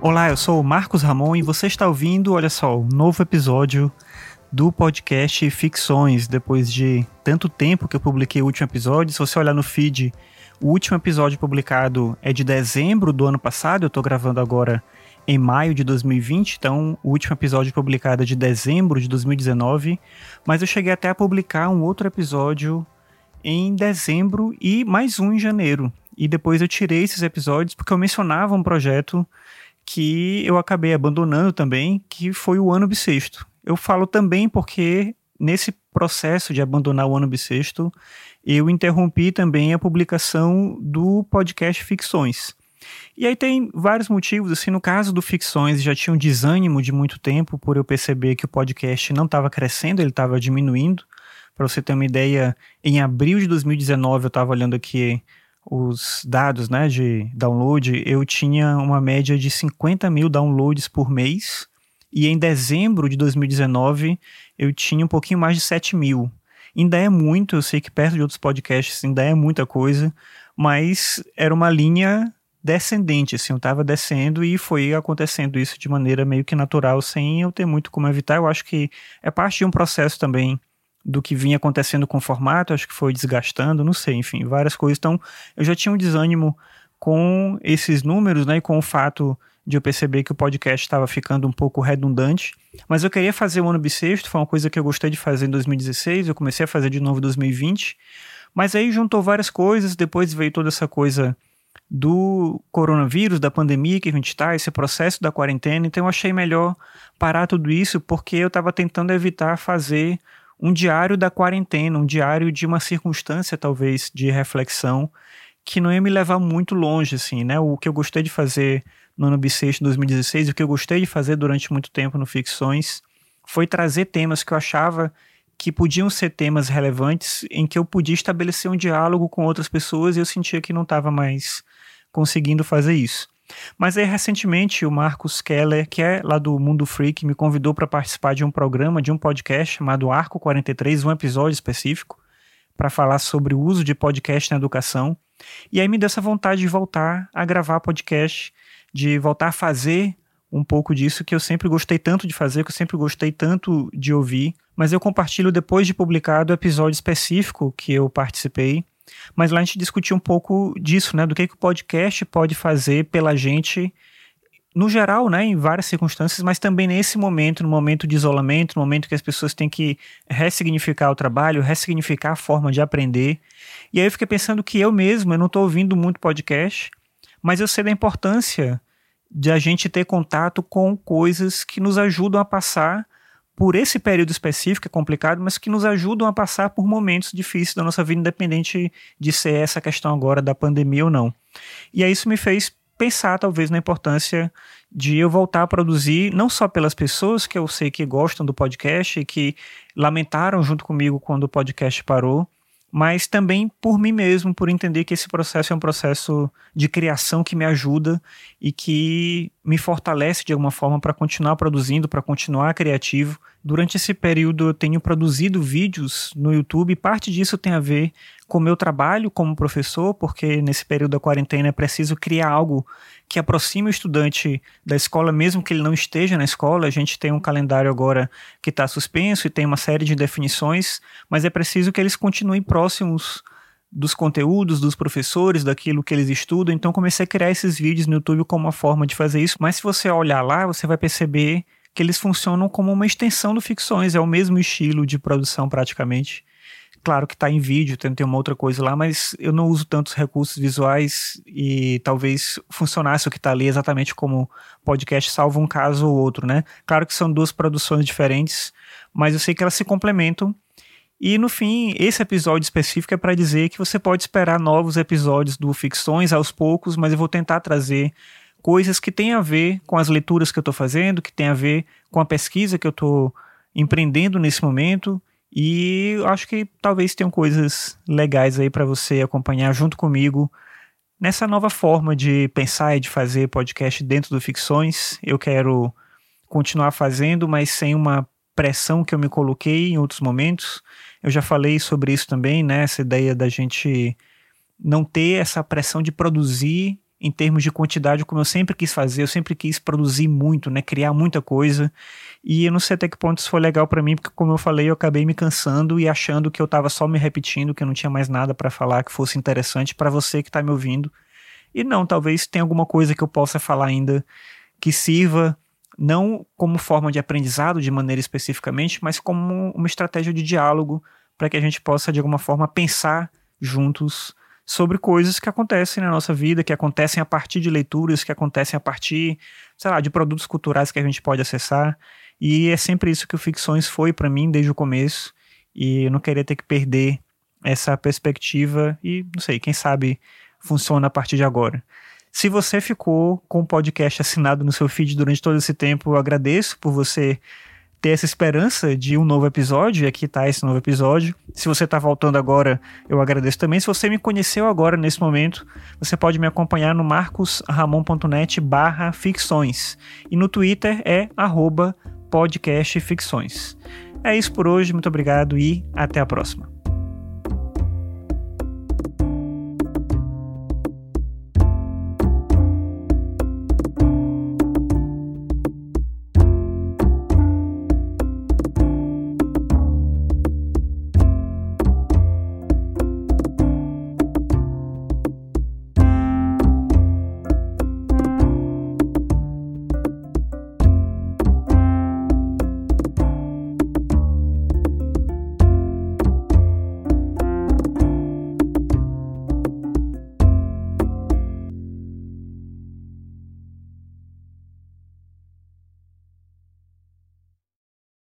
Olá, eu sou o Marcos Ramon e você está ouvindo, olha só, um novo episódio do podcast Ficções. Depois de tanto tempo que eu publiquei o último episódio, se você olhar no feed, o último episódio publicado é de dezembro do ano passado, eu estou gravando agora em maio de 2020, então o último episódio publicado é de dezembro de 2019, mas eu cheguei até a publicar um outro episódio em dezembro e mais um em janeiro. E depois eu tirei esses episódios porque eu mencionava um projeto que eu acabei abandonando também, que foi o ano bissexto. Eu falo também porque nesse processo de abandonar o ano bissexto, eu interrompi também a publicação do podcast Ficções. E aí tem vários motivos, assim, no caso do Ficções, já tinha um desânimo de muito tempo por eu perceber que o podcast não estava crescendo, ele estava diminuindo. Para você ter uma ideia, em abril de 2019 eu estava olhando aqui os dados né, de download, eu tinha uma média de 50 mil downloads por mês. E em dezembro de 2019 eu tinha um pouquinho mais de 7 mil. Ainda é muito, eu sei que perto de outros podcasts ainda é muita coisa, mas era uma linha descendente, assim, eu estava descendo e foi acontecendo isso de maneira meio que natural, sem eu ter muito como evitar. Eu acho que é parte de um processo também do que vinha acontecendo com o formato, acho que foi desgastando, não sei, enfim, várias coisas. Então, eu já tinha um desânimo com esses números, né, e com o fato de eu perceber que o podcast estava ficando um pouco redundante. Mas eu queria fazer o ano bissexto, foi uma coisa que eu gostei de fazer em 2016, eu comecei a fazer de novo em 2020. Mas aí juntou várias coisas, depois veio toda essa coisa do coronavírus, da pandemia que a gente está, esse processo da quarentena. Então eu achei melhor parar tudo isso porque eu estava tentando evitar fazer um diário da quarentena, um diário de uma circunstância talvez de reflexão que não ia me levar muito longe, assim, né? O que eu gostei de fazer no ano bissexto 2016, o que eu gostei de fazer durante muito tempo no Ficções, foi trazer temas que eu achava que podiam ser temas relevantes em que eu podia estabelecer um diálogo com outras pessoas e eu sentia que não estava mais conseguindo fazer isso. Mas aí, recentemente, o Marcos Keller, que é lá do Mundo Freak, me convidou para participar de um programa, de um podcast chamado Arco 43, um episódio específico, para falar sobre o uso de podcast na educação. E aí me deu essa vontade de voltar a gravar podcast, de voltar a fazer um pouco disso que eu sempre gostei tanto de fazer, que eu sempre gostei tanto de ouvir. Mas eu compartilho depois de publicado o episódio específico que eu participei mas lá a gente discutiu um pouco disso, né? Do que, que o podcast pode fazer pela gente, no geral, né? Em várias circunstâncias, mas também nesse momento, no momento de isolamento, no momento que as pessoas têm que ressignificar o trabalho, ressignificar a forma de aprender. E aí eu fiquei pensando que eu mesmo, eu não estou ouvindo muito podcast, mas eu sei da importância de a gente ter contato com coisas que nos ajudam a passar por esse período específico, é complicado, mas que nos ajudam a passar por momentos difíceis da nossa vida, independente de ser essa questão agora da pandemia ou não. E aí isso me fez pensar, talvez, na importância de eu voltar a produzir, não só pelas pessoas que eu sei que gostam do podcast e que lamentaram junto comigo quando o podcast parou, mas também por mim mesmo, por entender que esse processo é um processo de criação que me ajuda e que me fortalece de alguma forma para continuar produzindo, para continuar criativo. Durante esse período eu tenho produzido vídeos no YouTube parte disso tem a ver com o meu trabalho como professor, porque nesse período da quarentena é preciso criar algo que aproxime o estudante da escola, mesmo que ele não esteja na escola. A gente tem um calendário agora que está suspenso e tem uma série de definições, mas é preciso que eles continuem próximos dos conteúdos, dos professores, daquilo que eles estudam. Então comecei a criar esses vídeos no YouTube como uma forma de fazer isso. Mas se você olhar lá, você vai perceber que eles funcionam como uma extensão do Ficções, é o mesmo estilo de produção praticamente. Claro que está em vídeo, tem, tem uma outra coisa lá, mas eu não uso tantos recursos visuais e talvez funcionasse o que está ali exatamente como podcast, salvo um caso ou outro, né? Claro que são duas produções diferentes, mas eu sei que elas se complementam. E no fim, esse episódio específico é para dizer que você pode esperar novos episódios do Ficções aos poucos, mas eu vou tentar trazer coisas que têm a ver com as leituras que eu estou fazendo, que têm a ver com a pesquisa que eu estou empreendendo nesse momento e acho que talvez tenham coisas legais aí para você acompanhar junto comigo nessa nova forma de pensar e de fazer podcast dentro do Ficções. Eu quero continuar fazendo, mas sem uma pressão que eu me coloquei em outros momentos. Eu já falei sobre isso também, né? Essa ideia da gente não ter essa pressão de produzir em termos de quantidade, como eu sempre quis fazer, eu sempre quis produzir muito, né, criar muita coisa. E eu não sei até que ponto isso foi legal para mim, porque como eu falei, eu acabei me cansando e achando que eu tava só me repetindo, que eu não tinha mais nada para falar que fosse interessante para você que tá me ouvindo. E não, talvez tenha alguma coisa que eu possa falar ainda que sirva não como forma de aprendizado de maneira especificamente, mas como uma estratégia de diálogo para que a gente possa de alguma forma pensar juntos sobre coisas que acontecem na nossa vida, que acontecem a partir de leituras, que acontecem a partir, sei lá, de produtos culturais que a gente pode acessar. E é sempre isso que o Ficções foi para mim desde o começo. E eu não queria ter que perder essa perspectiva e, não sei, quem sabe funciona a partir de agora. Se você ficou com o podcast assinado no seu feed durante todo esse tempo, eu agradeço por você ter essa esperança de um novo episódio, e aqui está esse novo episódio. Se você está voltando agora, eu agradeço também. Se você me conheceu agora, nesse momento, você pode me acompanhar no marcosramon.net barra ficções. E no Twitter é arroba podcastficções. É isso por hoje, muito obrigado e até a próxima.